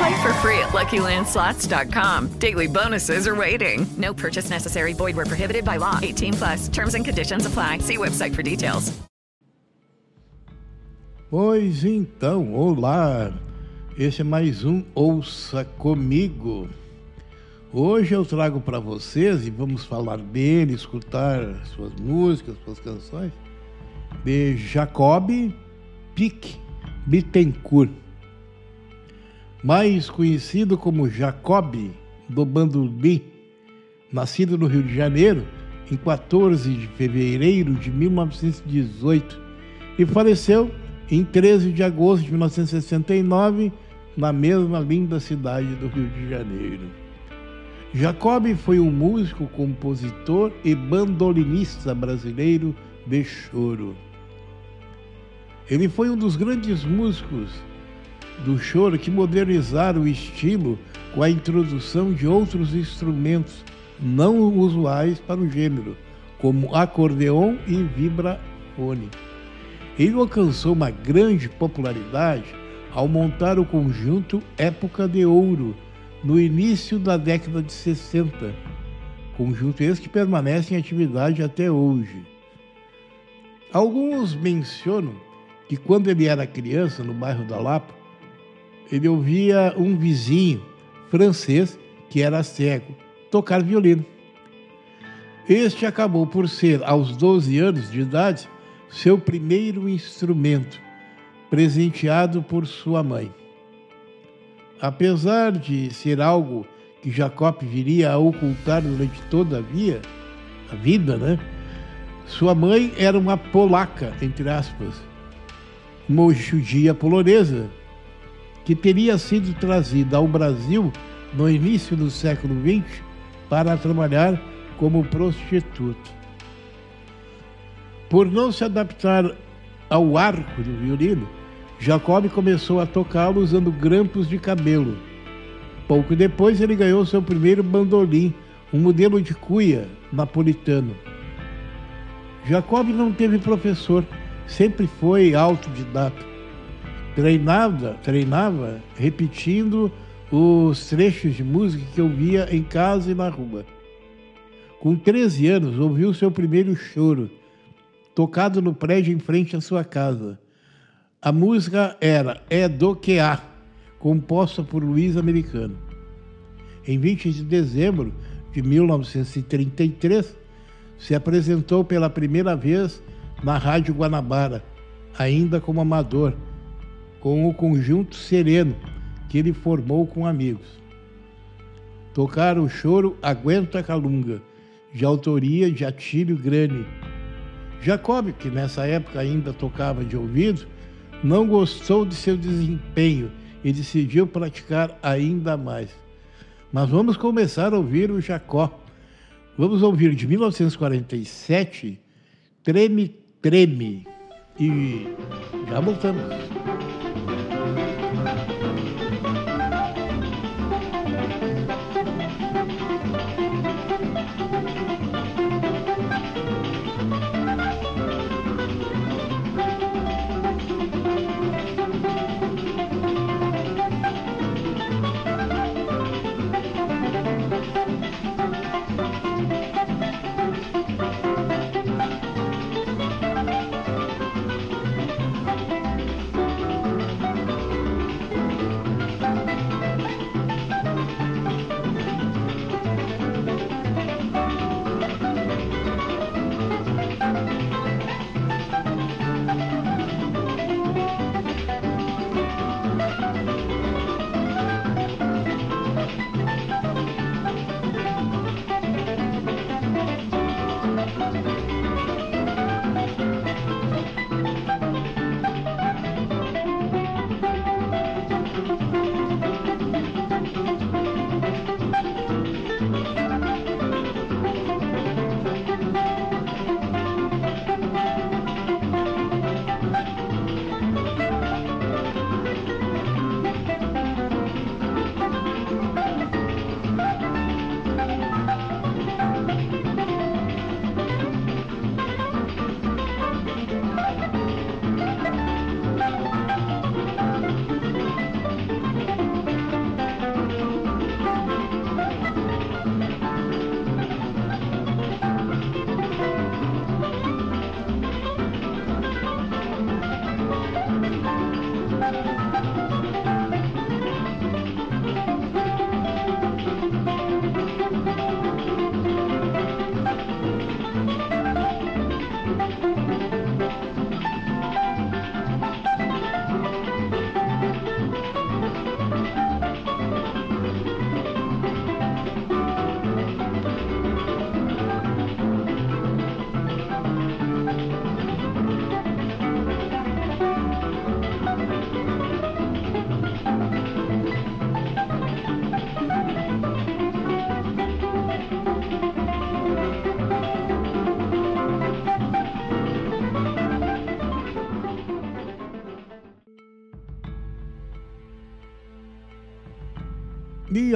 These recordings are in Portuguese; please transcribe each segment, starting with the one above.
Play for free at LuckyLandSlots.com. Daily bonuses are waiting. No purchase necessary. Void where prohibited by law. 18 plus. Terms and conditions apply. See website for details. Pois então, olá. Esse é mais um Ouça Comigo. Hoje eu trago para vocês, e vamos falar dele, escutar suas músicas, suas canções, de Jacob Pique Bittencourt, mais conhecido como Jacob do Bandolim, nascido no Rio de Janeiro em 14 de fevereiro de 1918 e faleceu em 13 de agosto de 1969 na mesma linda cidade do Rio de Janeiro. Jacob foi um músico, compositor e bandolinista brasileiro de choro. Ele foi um dos grandes músicos do choro que modernizaram o estilo com a introdução de outros instrumentos não usuais para o gênero, como acordeon e vibrafone. Ele alcançou uma grande popularidade ao montar o conjunto Época de Ouro, no início da década de 60, conjunto esse que permanece em atividade até hoje. Alguns mencionam que quando ele era criança, no bairro da Lapa, ele ouvia um vizinho francês, que era cego, tocar violino. Este acabou por ser, aos 12 anos de idade, seu primeiro instrumento, presenteado por sua mãe. Apesar de ser algo que Jacob viria a ocultar durante toda a, via, a vida, né? Sua mãe era uma polaca, entre aspas, uma judia polonesa, que teria sido trazida ao Brasil no início do século XX para trabalhar como prostituta. Por não se adaptar ao arco do violino, Jacob começou a tocá-lo usando grampos de cabelo. Pouco depois, ele ganhou seu primeiro bandolim, um modelo de cuia napolitano. Jacob não teve professor, sempre foi autodidata. Treinava, treinava repetindo os trechos de música que ouvia em casa e na rua. Com 13 anos, ouviu seu primeiro choro, tocado no prédio em frente à sua casa. A música era É do que há, composta por Luiz Americano. Em 20 de dezembro de 1933, se apresentou pela primeira vez na Rádio Guanabara, ainda como amador, com o conjunto Sereno, que ele formou com amigos. Tocaram o choro Aguenta Calunga, de autoria de Atílio Grani. Jacob, que nessa época ainda tocava de ouvido, não gostou de seu desempenho e decidiu praticar ainda mais. Mas vamos começar a ouvir o Jacó. Vamos ouvir de 1947, Treme, Treme. E já voltamos.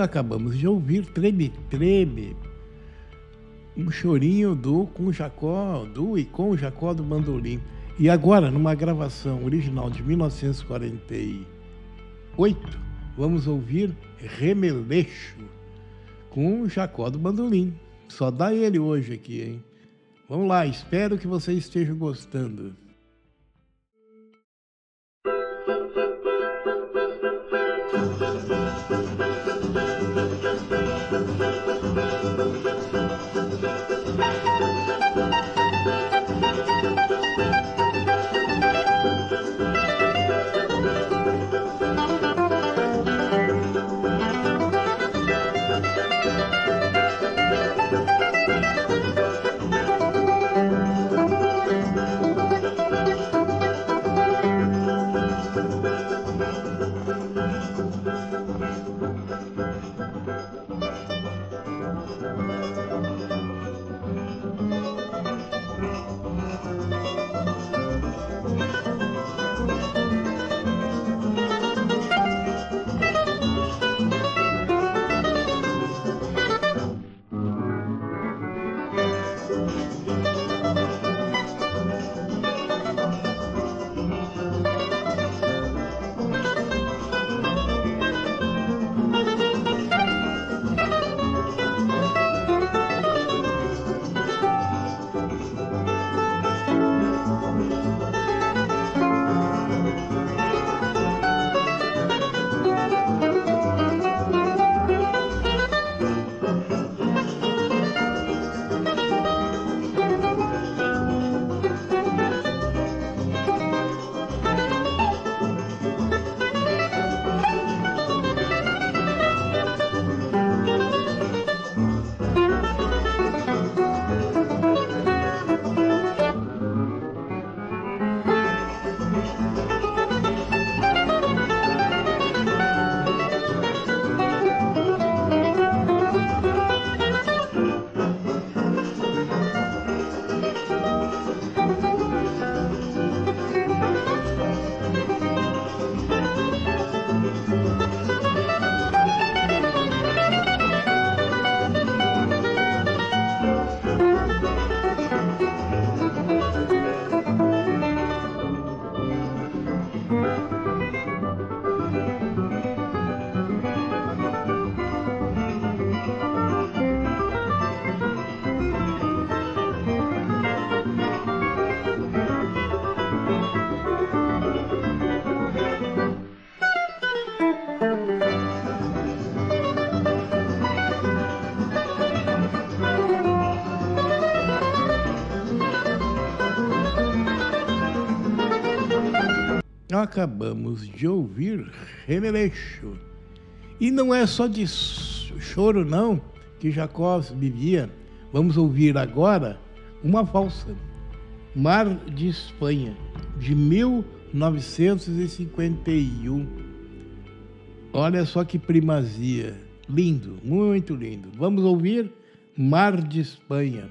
Acabamos de ouvir Treme Treme, um chorinho do com Jacó, do e com Jacó do Bandolim. E agora, numa gravação original de 1948, vamos ouvir Remeleixo com Jacó do Bandolim. Só dá ele hoje aqui, hein? Vamos lá, espero que vocês estejam gostando. Acabamos de ouvir Remeleixo. E não é só de choro, não, que Jacó vivia. Vamos ouvir agora uma valsa, Mar de Espanha, de 1951. Olha só que primazia. Lindo, muito lindo. Vamos ouvir Mar de Espanha.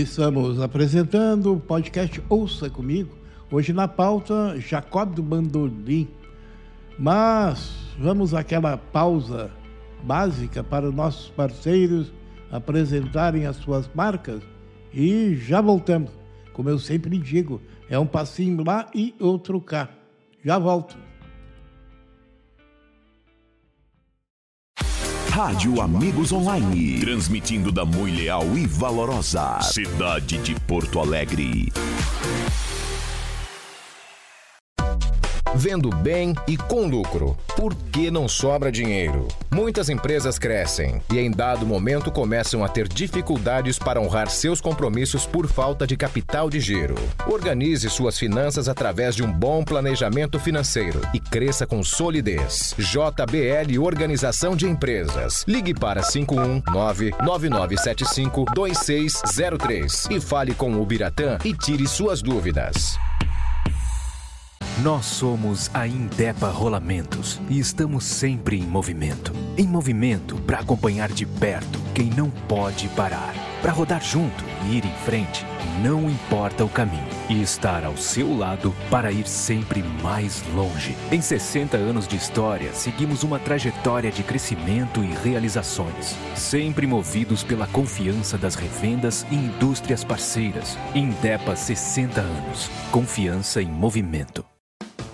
Estamos apresentando o podcast Ouça Comigo. Hoje na pauta, Jacob do Bandolim. Mas vamos àquela pausa básica para os nossos parceiros apresentarem as suas marcas e já voltamos. Como eu sempre digo, é um passinho lá e outro cá. Já volto. Rádio Amigos Online, transmitindo da muito leal e valorosa cidade de Porto Alegre. Vendo bem e com lucro. Por que não sobra dinheiro? Muitas empresas crescem e, em dado momento, começam a ter dificuldades para honrar seus compromissos por falta de capital de giro. Organize suas finanças através de um bom planejamento financeiro e cresça com solidez. JBL Organização de Empresas. Ligue para 519-9975-2603 e fale com o Biratã e tire suas dúvidas. Nós somos a Indepa Rolamentos e estamos sempre em movimento. Em movimento para acompanhar de perto quem não pode parar. Para rodar junto e ir em frente, não importa o caminho. E estar ao seu lado para ir sempre mais longe. Em 60 anos de história, seguimos uma trajetória de crescimento e realizações. Sempre movidos pela confiança das revendas e indústrias parceiras. Indepa 60 anos. Confiança em movimento.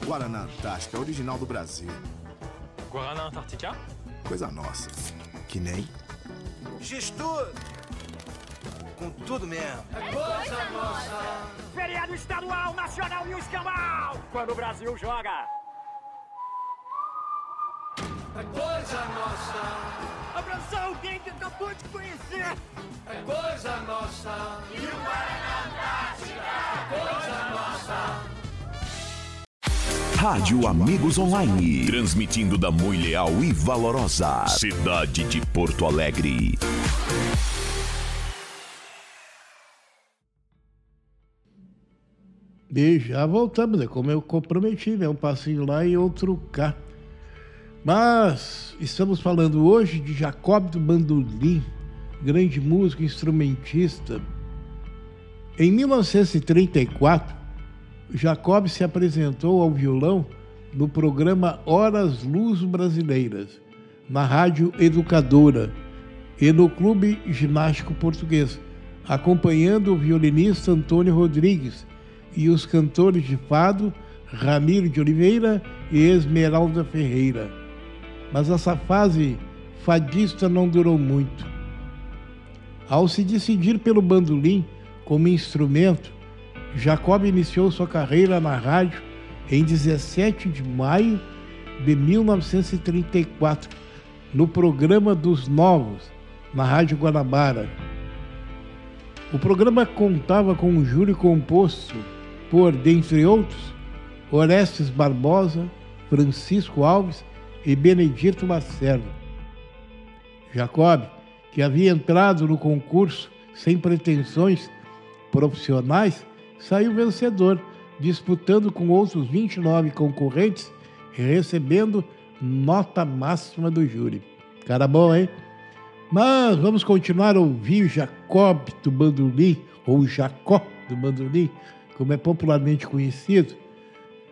Guaraná Antártica, original do Brasil. Guaraná Antártica? Coisa nossa. Que nem. Gestor! Com tudo mesmo. É coisa nossa! Feriado estadual, nacional e o escambau! Quando o Brasil joga! É coisa nossa! Abraçar alguém que acabou de conhecer! É coisa nossa! E o Guaraná Antártica! É coisa nossa! Rádio Amigos Online, transmitindo da muito leal e valorosa cidade de Porto Alegre. E já voltamos, é como eu comprometi, né? Um passinho lá e outro cá. Mas estamos falando hoje de Jacob do Bandolim, grande músico, instrumentista. Em 1934, Jacob se apresentou ao violão no programa Horas Luz Brasileiras, na Rádio Educadora e no Clube Ginástico Português, acompanhando o violinista Antônio Rodrigues e os cantores de fado Ramiro de Oliveira e Esmeralda Ferreira. Mas essa fase fadista não durou muito. Ao se decidir pelo bandolim como instrumento, Jacob iniciou sua carreira na rádio em 17 de maio de 1934, no programa dos Novos, na Rádio Guanabara. O programa contava com um júri composto por, dentre outros, Orestes Barbosa, Francisco Alves e Benedito Lacerda. Jacob, que havia entrado no concurso sem pretensões profissionais, saiu vencedor, disputando com outros 29 concorrentes e recebendo nota máxima do júri. Cara bom, hein? Mas vamos continuar a ouvir Jacob do Bandolim, ou Jacó do Bandolim, como é popularmente conhecido.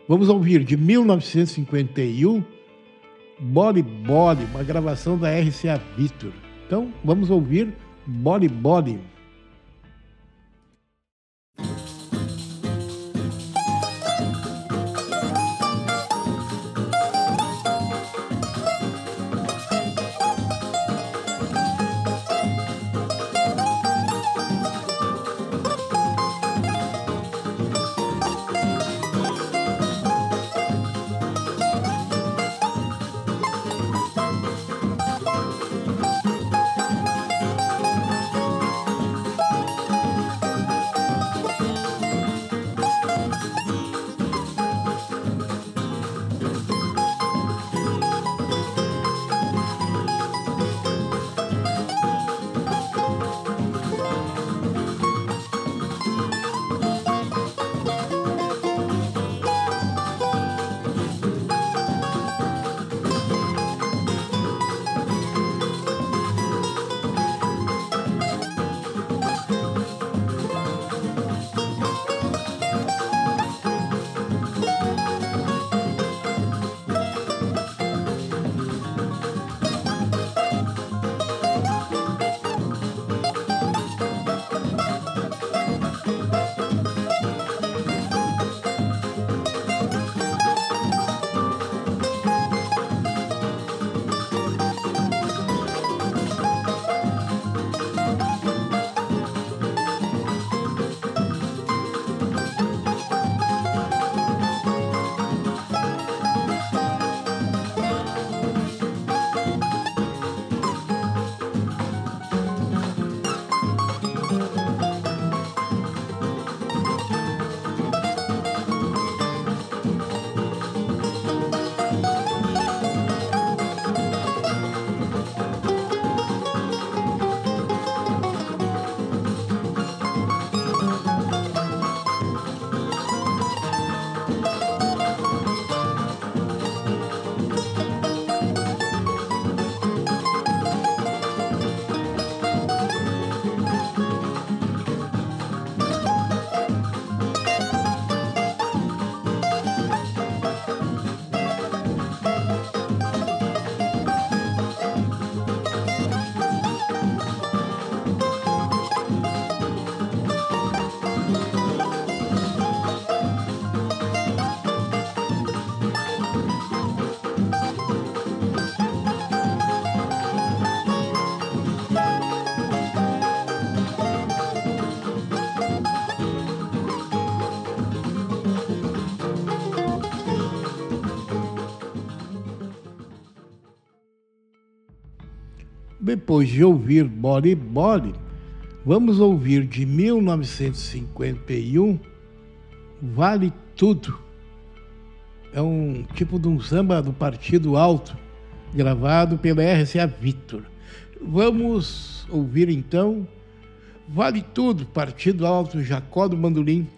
Vamos ouvir de 1951, Boli Boli, uma gravação da RCA Victor. Então, vamos ouvir Boli Boli. Depois de ouvir Boli Boli, vamos ouvir de 1951 Vale Tudo. É um tipo de um samba do Partido Alto, gravado pela RCA Victor. Vamos ouvir então Vale Tudo, Partido Alto, Jacó do Mandolim.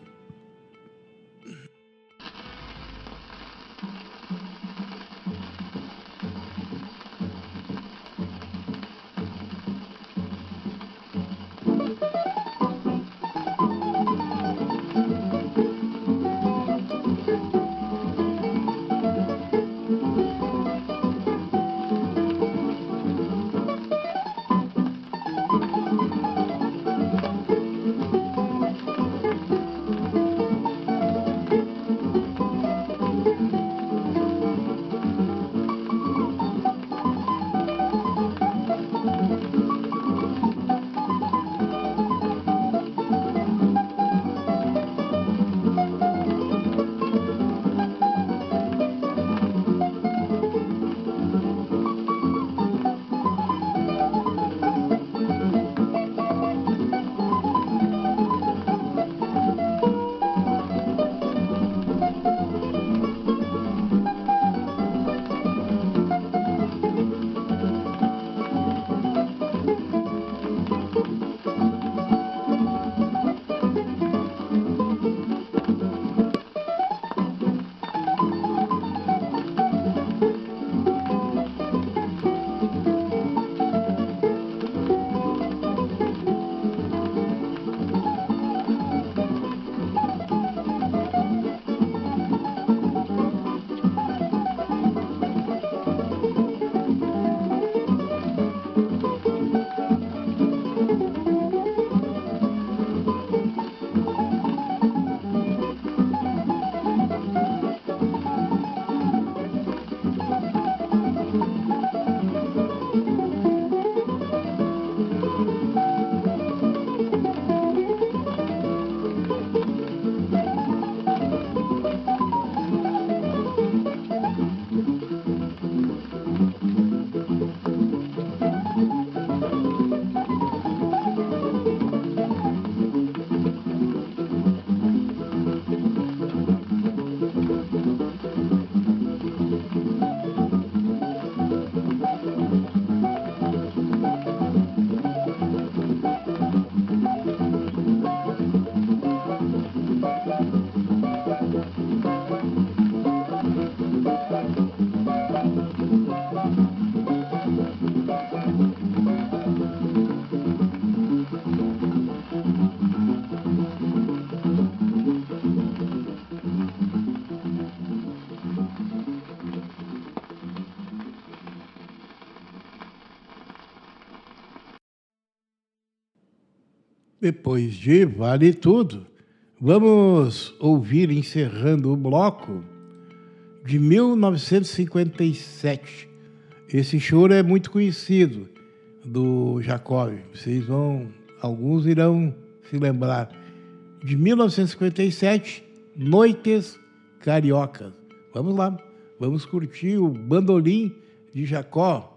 Depois de Vale Tudo, vamos ouvir, encerrando o bloco, de 1957. Esse choro é muito conhecido do Jacob. Vocês vão, alguns irão se lembrar. De 1957, Noites Cariocas. Vamos lá, vamos curtir o bandolim de Jacó.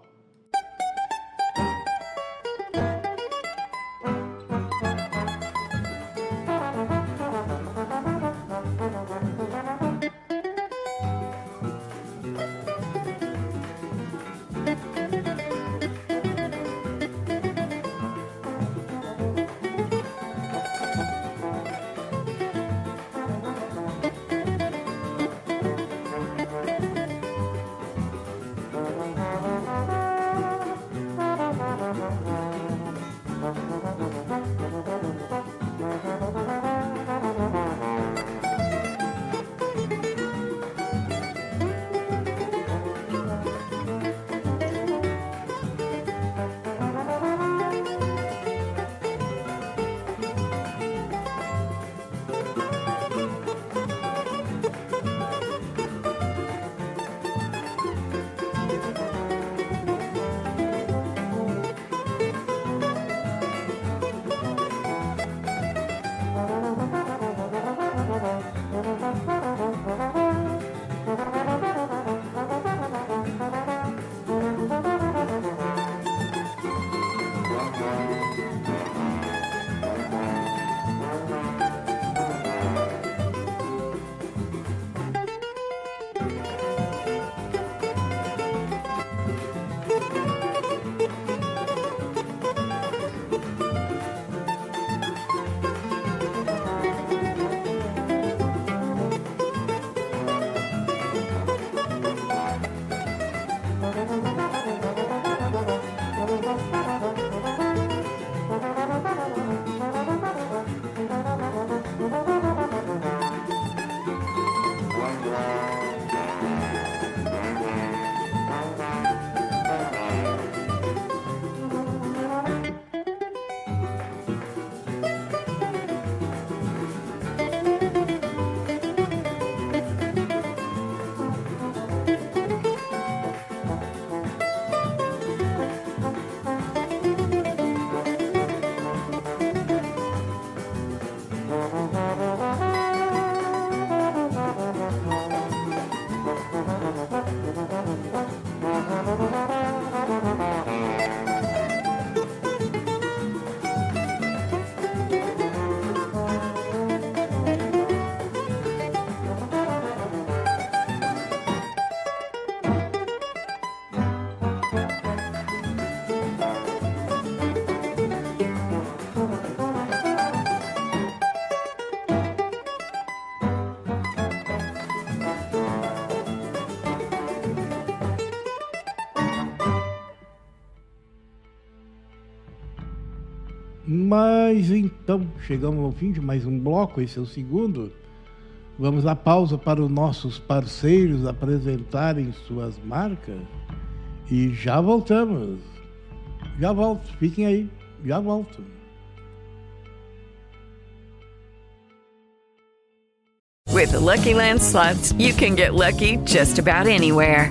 Mas então, chegamos ao fim de mais um bloco, esse é o segundo. Vamos à pausa para os nossos parceiros apresentarem suas marcas e já voltamos. Já volto, fiquem aí, já volto. With the Lucky Land slots, you can get lucky just about anywhere.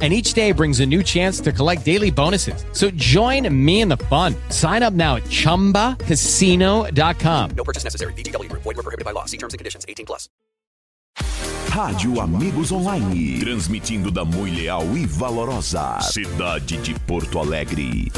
and each day brings a new chance to collect daily bonuses. So join me in the fun. Sign up now at ChumbaCasino.com. No purchase necessary. VGW. Void were prohibited by law. See terms and conditions. 18 plus. Rádio Amigos Online. Transmitindo da Mui Leal e Valorosa. Cidade de Porto Alegre.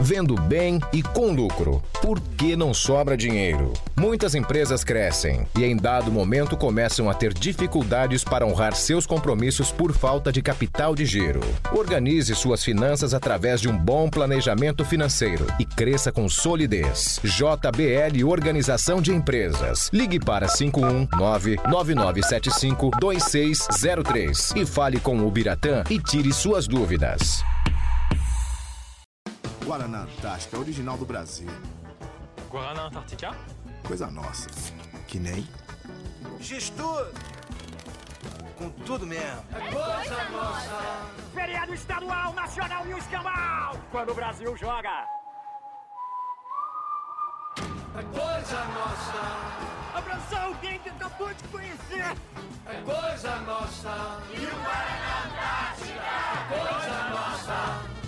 Vendo bem e com lucro. Por que não sobra dinheiro? Muitas empresas crescem e, em dado momento, começam a ter dificuldades para honrar seus compromissos por falta de capital de giro. Organize suas finanças através de um bom planejamento financeiro e cresça com solidez. JBL Organização de Empresas. Ligue para 519-9975-2603 e fale com o Biratã e tire suas dúvidas. Guaraná Antártica, original do Brasil. Guaraná Antártica? Coisa nossa. Que nem. Gestor! Com tudo mesmo. É coisa nossa! Feriado estadual, nacional e o escambau! Quando o Brasil joga! É coisa nossa! Abraçar alguém que acabou de conhecer! É coisa nossa! E o Guaraná Antártica! É coisa nossa!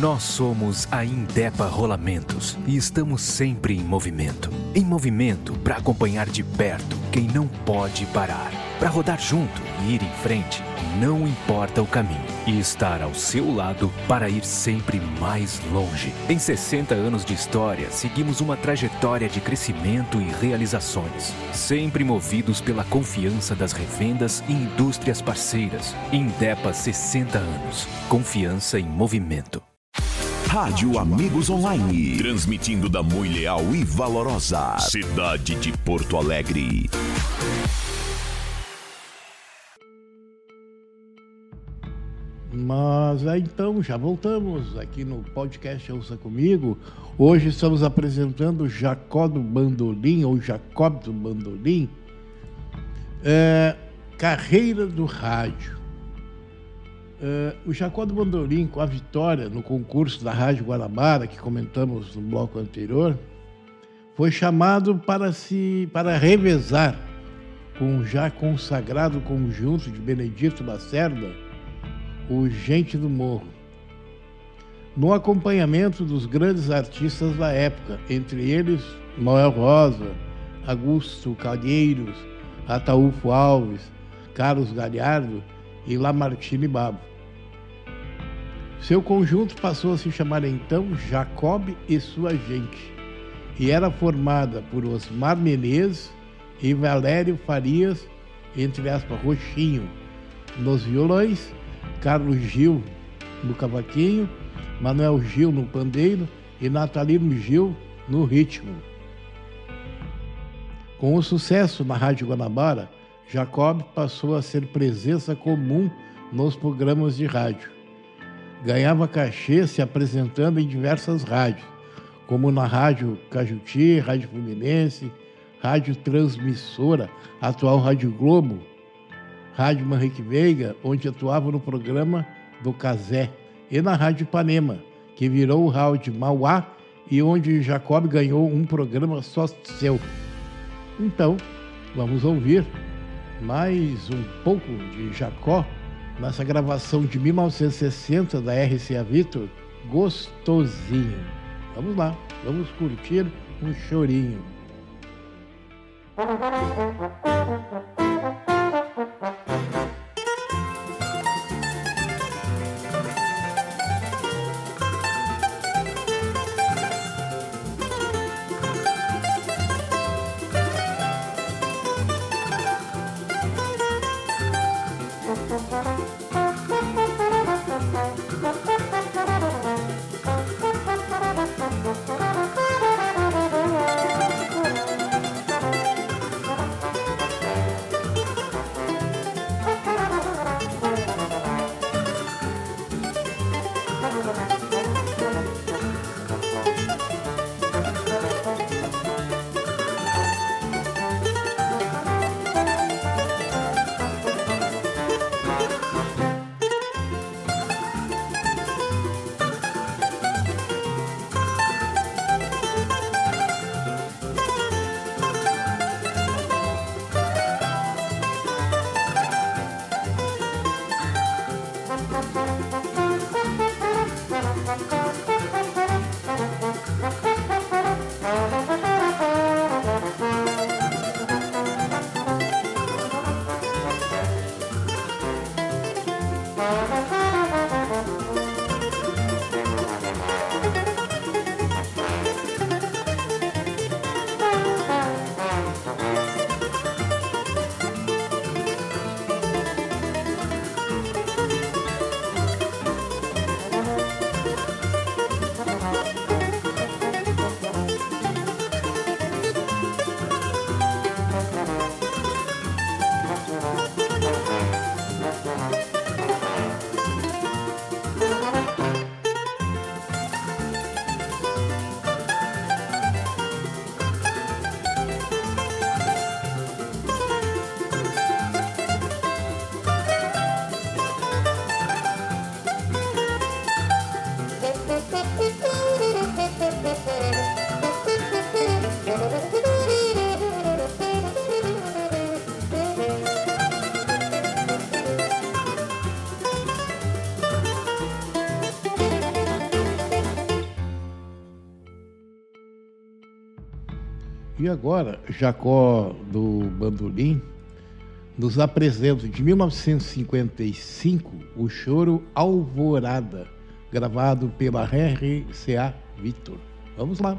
Nós somos a Indepa Rolamentos e estamos sempre em movimento. Em movimento para acompanhar de perto quem não pode parar. Para rodar junto e ir em frente, não importa o caminho. E estar ao seu lado para ir sempre mais longe. Em 60 anos de história, seguimos uma trajetória de crescimento e realizações. Sempre movidos pela confiança das revendas e indústrias parceiras. Indepa 60 anos. Confiança em movimento. Rádio Amigos Online. Transmitindo da Mui Leal e Valorosa. Cidade de Porto Alegre. Mas aí então, já voltamos aqui no podcast Ouça Comigo. Hoje estamos apresentando Jacó do Bandolim, ou Jacob do Bandolim, é, Carreira do Rádio. É, o Jacó do Bandolim, com a vitória no concurso da Rádio Guanabara, que comentamos no bloco anterior, foi chamado para, se, para revezar com o já consagrado conjunto de Benedito Lacerda, o Gente do Morro, no acompanhamento dos grandes artistas da época, entre eles Noel Rosa, Augusto Calheiros, Ataúfo Alves, Carlos Galhardo e Lamartine Babo. Seu conjunto passou a se chamar então Jacob e sua gente, e era formada por Osmar Menezes e Valério Farias, entre aspas, Roxinho, nos violões, Carlos Gil no cavaquinho, Manuel Gil no pandeiro e Natalino Gil no ritmo. Com o sucesso na Rádio Guanabara, Jacob passou a ser presença comum nos programas de rádio. Ganhava cachê se apresentando em diversas rádios, como na Rádio Cajuti, Rádio Fluminense, Rádio Transmissora, atual Rádio Globo, Rádio Manrique Veiga, onde atuava no programa do Casé, e na Rádio Ipanema, que virou o Rádio Mauá e onde Jacob ganhou um programa só seu. Então, vamos ouvir mais um pouco de Jacó nessa gravação de 1960 da RCA Victor gostosinho. Vamos lá, vamos curtir um chorinho. E agora, Jacó do Bandolim nos apresenta de 1955 o choro Alvorada, gravado pela RCA Victor. Vamos lá.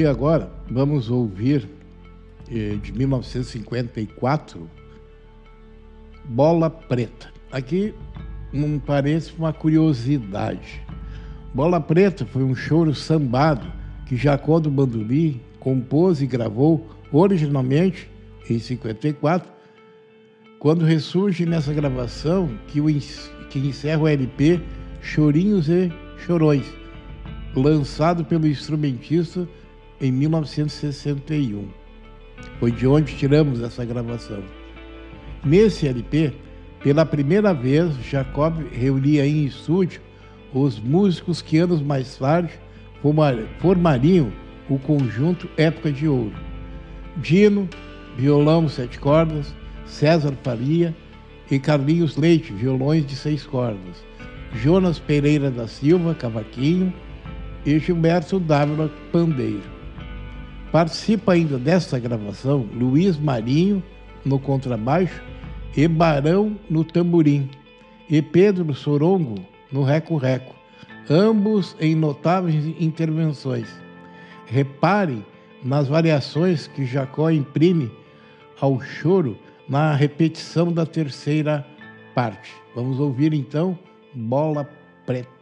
E agora vamos ouvir eh, de 1954 Bola Preta. Aqui um parece uma curiosidade. Bola Preta foi um choro sambado que Jacó do Bandolim compôs e gravou originalmente em 54, quando ressurge nessa gravação que, o, que encerra o LP Chorinhos e Chorões, lançado pelo instrumentista em 1961. Foi de onde tiramos essa gravação. Nesse LP, pela primeira vez, Jacob reunia em estúdio os músicos que anos mais tarde formariam o conjunto Época de Ouro. Dino, violão sete cordas, César Faria e Carlinhos Leite, violões de seis cordas. Jonas Pereira da Silva, cavaquinho e Gilberto Dávila, pandeiro. Participa ainda desta gravação Luiz Marinho no contrabaixo e Barão no tamborim e Pedro Sorongo no reco-reco, ambos em notáveis intervenções. Repare nas variações que Jacó imprime ao choro na repetição da terceira parte. Vamos ouvir então Bola Preta.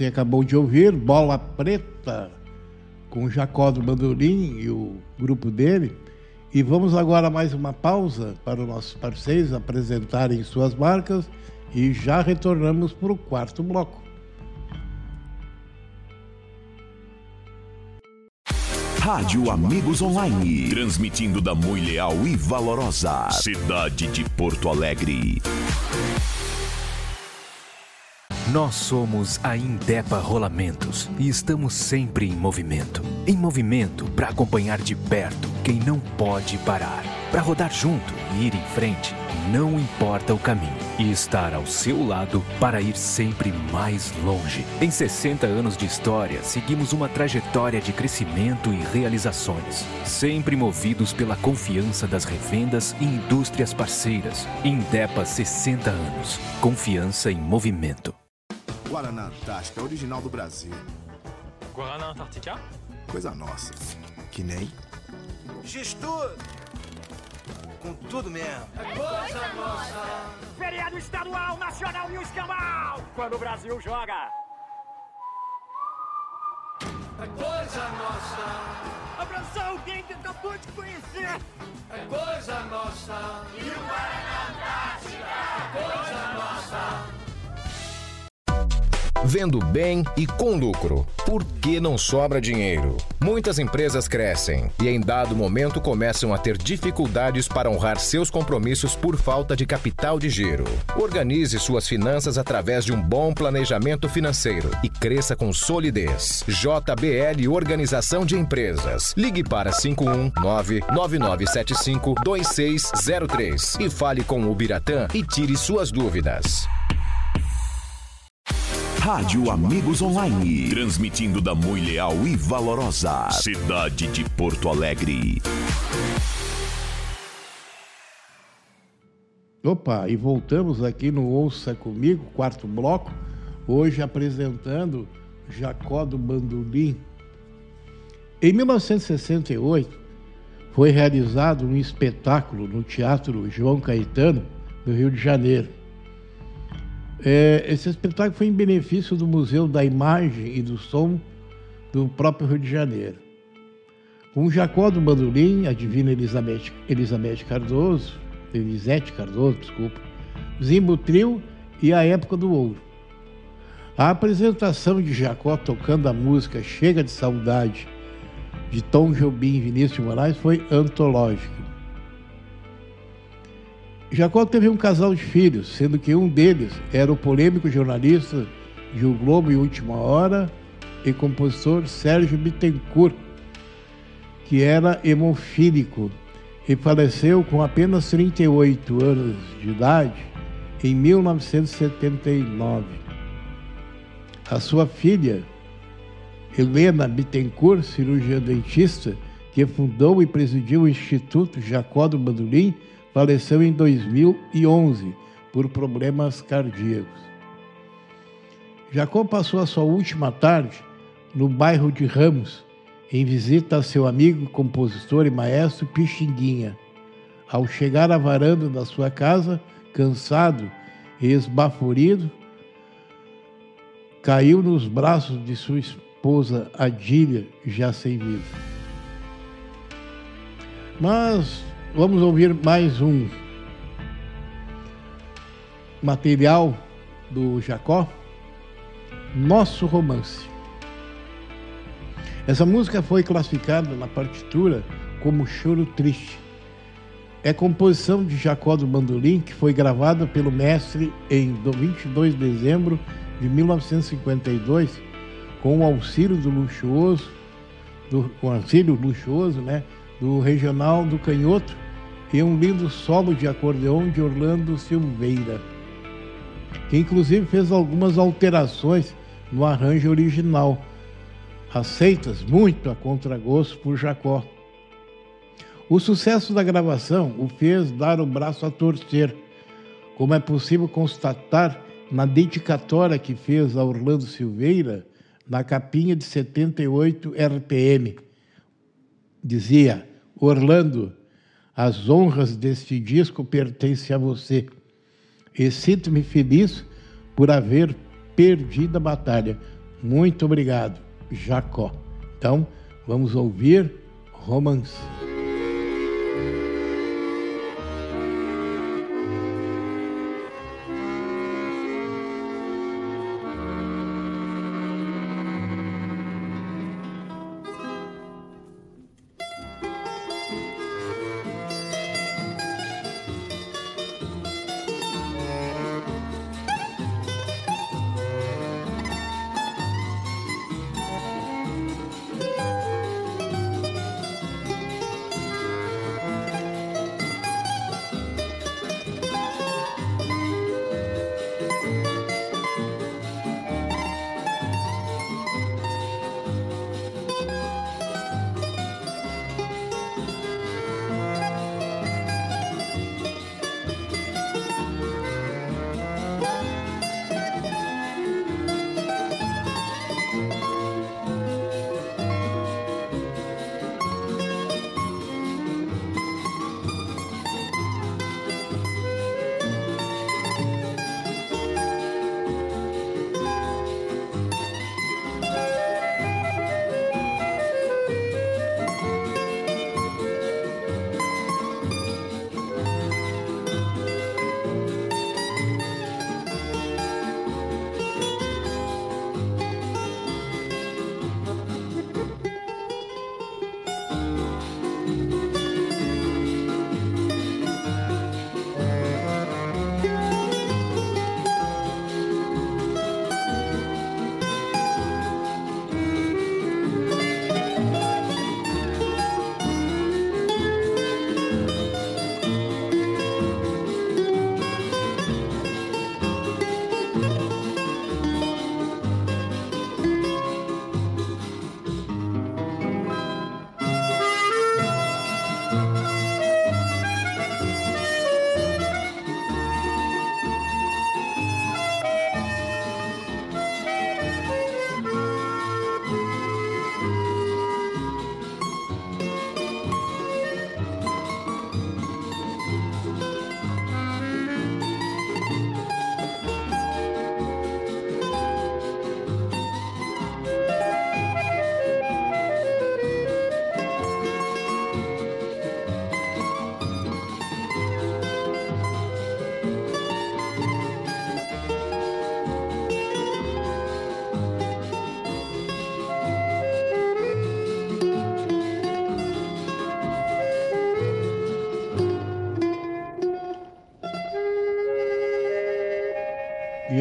você acabou de ouvir, Bola Preta, com o Jacó do Bandolim e o grupo dele. E vamos agora a mais uma pausa para os nossos parceiros apresentarem suas marcas e já retornamos para o quarto bloco. Rádio Amigos Online, transmitindo da muito leal e valorosa cidade de Porto Alegre. Nós somos a Indepa Rolamentos e estamos sempre em movimento. Em movimento para acompanhar de perto quem não pode parar. Para rodar junto e ir em frente, não importa o caminho. E estar ao seu lado para ir sempre mais longe. Em 60 anos de história, seguimos uma trajetória de crescimento e realizações. Sempre movidos pela confiança das revendas e indústrias parceiras. Indepa 60 anos. Confiança em movimento. Guaraná Antártica, original do Brasil. Guaraná Antártica? Coisa nossa. Que nem. Gestor! Com tudo mesmo. É coisa nossa. Feriado estadual, nacional e o escambau. Quando o Brasil joga. É coisa nossa. Abraçar alguém que acabou de conhecer. É coisa nossa. E o Guaraná Antártica? É coisa nossa. Vendo bem e com lucro. Por que não sobra dinheiro? Muitas empresas crescem e, em dado momento, começam a ter dificuldades para honrar seus compromissos por falta de capital de giro. Organize suas finanças através de um bom planejamento financeiro e cresça com solidez. JBL Organização de Empresas. Ligue para 519-9975-2603 e fale com o Biratã e tire suas dúvidas. Rádio Amigos Online. Transmitindo da Mui Leal e Valorosa. Cidade de Porto Alegre. Opa, e voltamos aqui no Ouça Comigo, quarto bloco, hoje apresentando Jacó do Bandolim. Em 1968, foi realizado um espetáculo no Teatro João Caetano, no Rio de Janeiro. É, esse espetáculo foi em benefício do Museu da Imagem e do Som do próprio Rio de Janeiro. Com Jacó do Bandolim, a divina Elizabeth, Elizabeth Cardoso, Elisete Cardoso, desculpa, Zimbo Trio e a Época do Ouro. A apresentação de Jacó tocando a música Chega de Saudade, de Tom Jobim e Vinícius de Moraes, foi antológica. Jacó teve um casal de filhos, sendo que um deles era o polêmico jornalista de O Globo e Última Hora e compositor Sérgio Bittencourt, que era hemofílico e faleceu com apenas 38 anos de idade em 1979. A sua filha, Helena Bittencourt, cirurgiã dentista, que fundou e presidiu o Instituto Jacó do Bandolim, faleceu em 2011 por problemas cardíacos. Jacó passou a sua última tarde no bairro de Ramos, em visita a seu amigo, compositor e maestro Pixinguinha. Ao chegar à varanda da sua casa, cansado e esbaforido, caiu nos braços de sua esposa Adília, já sem vida. Mas vamos ouvir mais um material do Jacó, Nosso Romance. Essa música foi classificada na partitura como Choro Triste. É composição de Jacó do Bandolim, que foi gravada pelo mestre em 22 de dezembro de 1952, com o auxílio do luxuoso, do, com auxílio luxuoso, né, do Regional do Canhoto e um lindo solo de acordeão de Orlando Silveira, que inclusive fez algumas alterações no arranjo original, aceitas muito a contragosto por Jacó. O sucesso da gravação o fez dar o braço a torcer, como é possível constatar na dedicatória que fez a Orlando Silveira na capinha de 78 RPM. Dizia: Orlando, as honras deste disco pertencem a você. E sinto-me feliz por haver perdido a batalha. Muito obrigado, Jacó. Então, vamos ouvir Romance.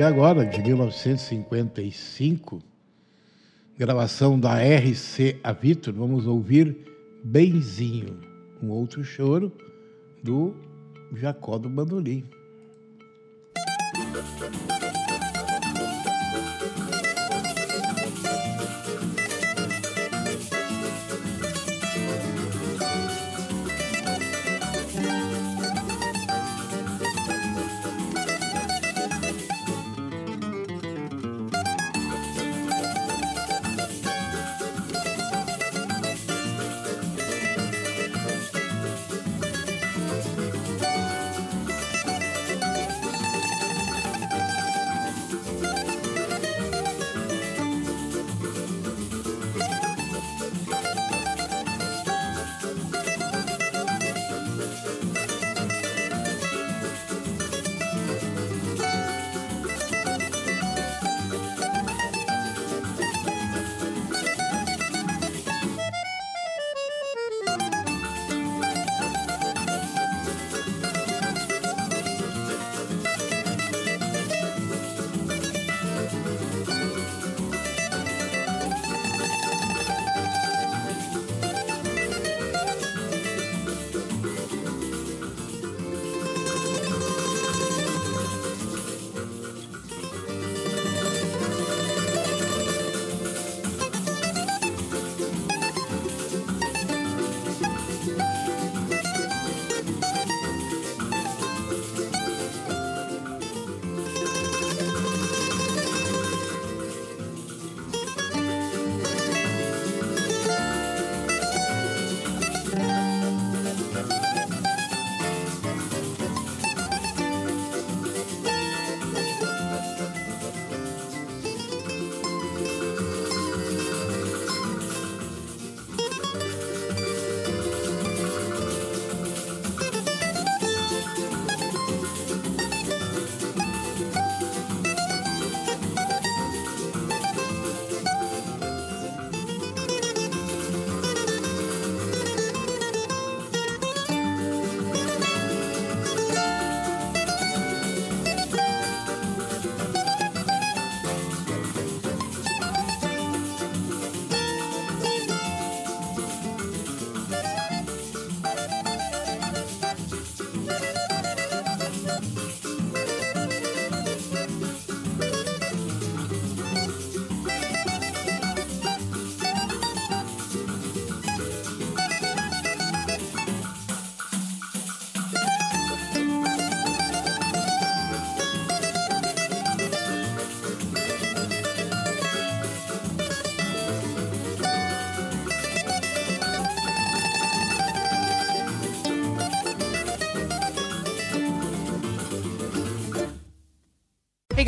Agora, de 1955, gravação da RC A Vitor, vamos ouvir Benzinho, um outro choro do Jacó do Bandolim.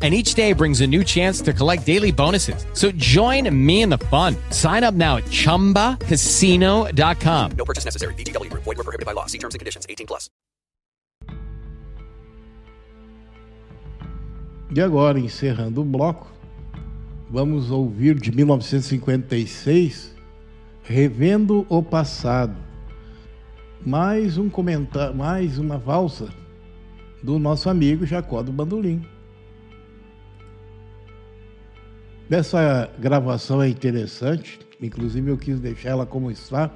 and each day brings a new chance to collect daily bonuses. So join me in the fun. Sign up now at ChumbaCasino.com. No purchase necessary. VGW. Void were prohibited by law. See terms and conditions. 18 plus. E agora, encerrando o bloco, vamos ouvir de 1956, Revendo o Passado. Mais um comentário, mais uma valsa do nosso amigo Jacó do Bandolim. Essa gravação é interessante, inclusive eu quis deixar ela como está,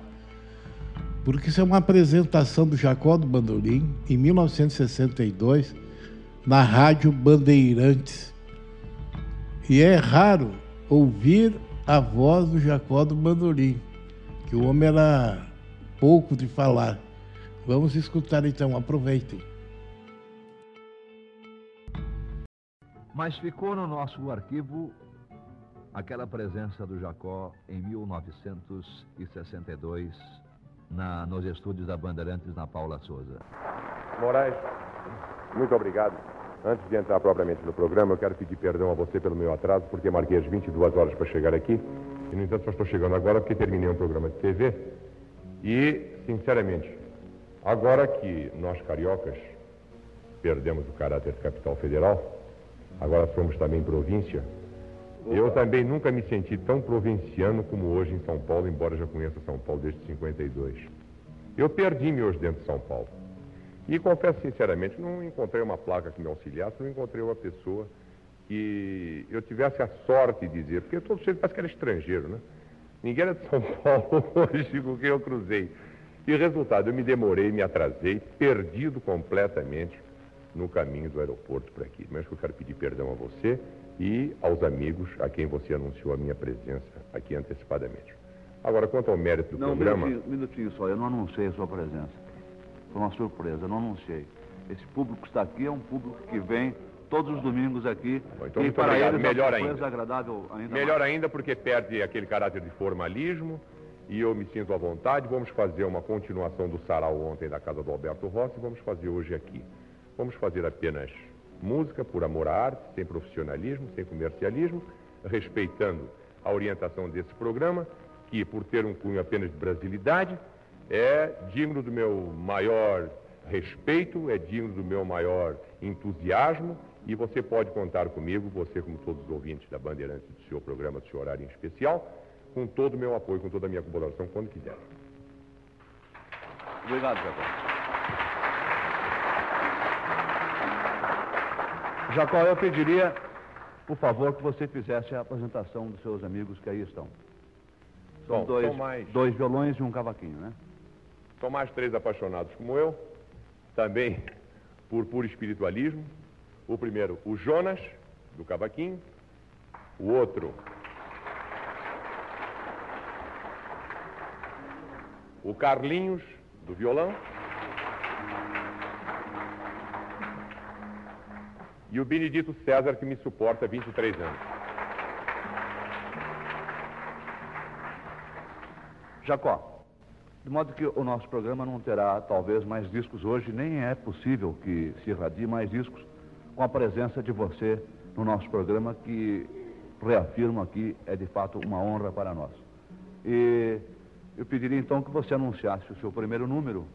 porque isso é uma apresentação do Jacó do Bandolim em 1962 na Rádio Bandeirantes. E é raro ouvir a voz do Jacó do Bandolim, que o homem era pouco de falar. Vamos escutar então, aproveitem. Mas ficou no nosso arquivo aquela presença do Jacó em 1962 na, nos estúdios da Bandeirantes na Paula Souza. Moraes, muito obrigado. Antes de entrar propriamente no programa, eu quero pedir perdão a você pelo meu atraso, porque marquei as 22 horas para chegar aqui. E, no entanto, só estou chegando agora porque terminei um programa de TV. E, sinceramente, Agora que nós cariocas perdemos o caráter de capital federal, agora somos também província, eu também nunca me senti tão provinciano como hoje em São Paulo, embora já conheça São Paulo desde 52. Eu perdi-me hoje dentro de São Paulo. E confesso sinceramente, não encontrei uma placa que me auxiliasse, não encontrei uma pessoa que eu tivesse a sorte de dizer, porque todo mundo parece que era estrangeiro, né? Ninguém era de São Paulo hoje com quem eu cruzei. E resultado, eu me demorei, me atrasei, perdido completamente no caminho do aeroporto para aqui. Mas eu quero pedir perdão a você e aos amigos a quem você anunciou a minha presença aqui antecipadamente. Agora, quanto ao mérito do não, programa... Um minutinho, minutinho só, eu não anunciei a sua presença. Foi uma surpresa, eu não anunciei. Esse público que está aqui é um público que vem todos os domingos aqui. Bom, então, e para obrigado. eles Melhor é surpresa ainda. agradável ainda Melhor mais. ainda porque perde aquele caráter de formalismo e eu me sinto à vontade. Vamos fazer uma continuação do sarau ontem da casa do Alberto Rossi, vamos fazer hoje aqui. Vamos fazer apenas música por amor à arte, sem profissionalismo, sem comercialismo, respeitando a orientação desse programa, que por ter um cunho apenas de brasilidade, é digno do meu maior respeito, é digno do meu maior entusiasmo e você pode contar comigo, você como todos os ouvintes da Bandeirantes do seu programa, do seu horário em especial, com todo o meu apoio, com toda a minha colaboração, quando quiser. Obrigado, Jacó. Jacó, eu pediria, por favor, que você fizesse a apresentação dos seus amigos que aí estão. São Bom, dois, mais- dois violões e um cavaquinho, né? São mais três apaixonados como eu, também por puro espiritualismo. O primeiro, o Jonas, do cavaquinho. O outro, o Carlinhos, do violão. E o Benedito César, que me suporta há 23 anos. Jacó, de modo que o nosso programa não terá talvez mais discos hoje, nem é possível que se irradie mais discos com a presença de você no nosso programa, que reafirmo aqui é de fato uma honra para nós. E eu pediria então que você anunciasse o seu primeiro número,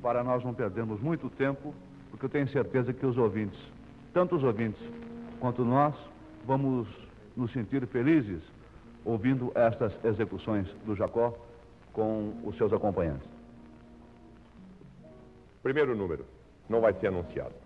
para nós não perdermos muito tempo, porque eu tenho certeza que os ouvintes, tanto os ouvintes quanto nós, vamos nos sentir felizes ouvindo estas execuções do Jacó com os seus acompanhantes. Primeiro número, não vai ser anunciado.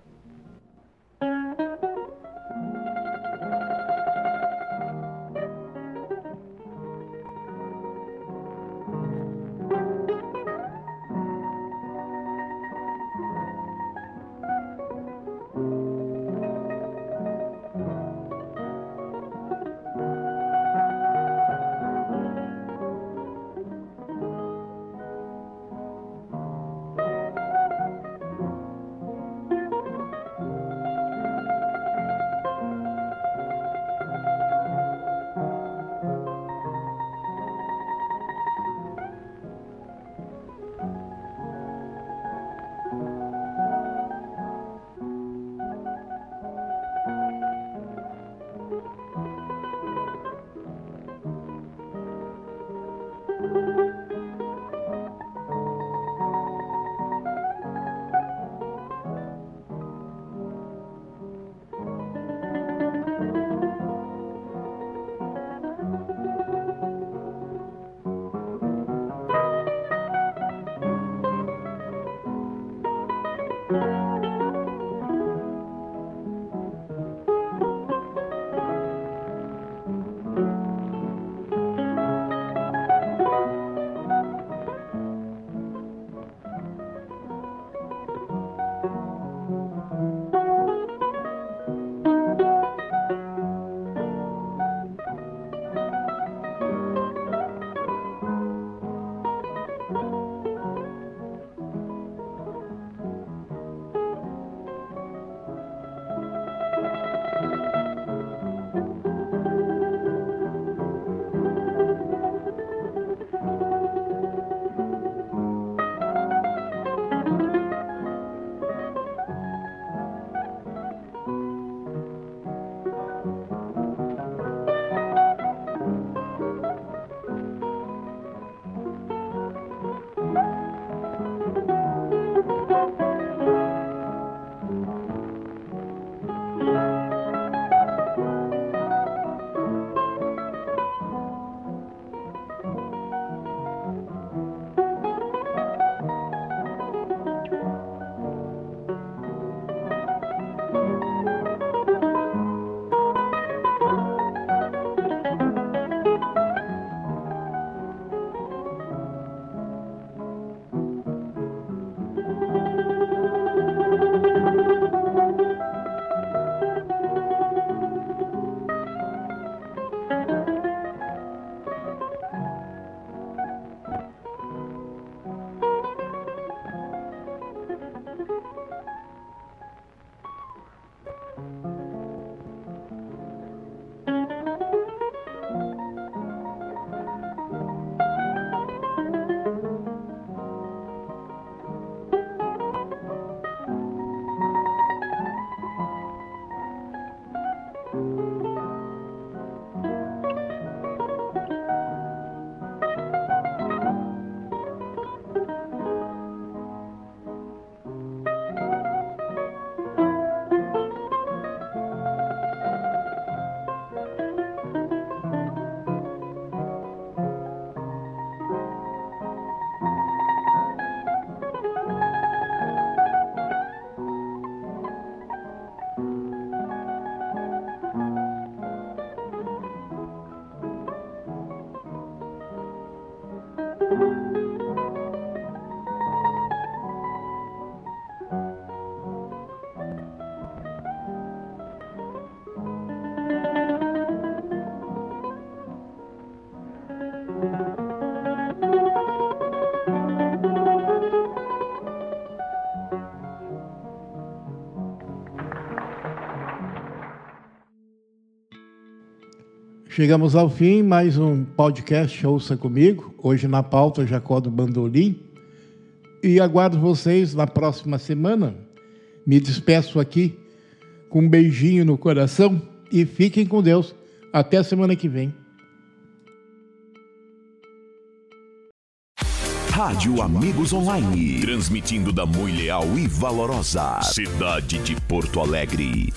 Chegamos ao fim, mais um podcast Ouça Comigo, hoje na pauta Jacó do Bandolim. E aguardo vocês na próxima semana. Me despeço aqui com um beijinho no coração e fiquem com Deus. Até a semana que vem. Rádio Amigos Online, transmitindo da muito leal e valorosa cidade de Porto Alegre.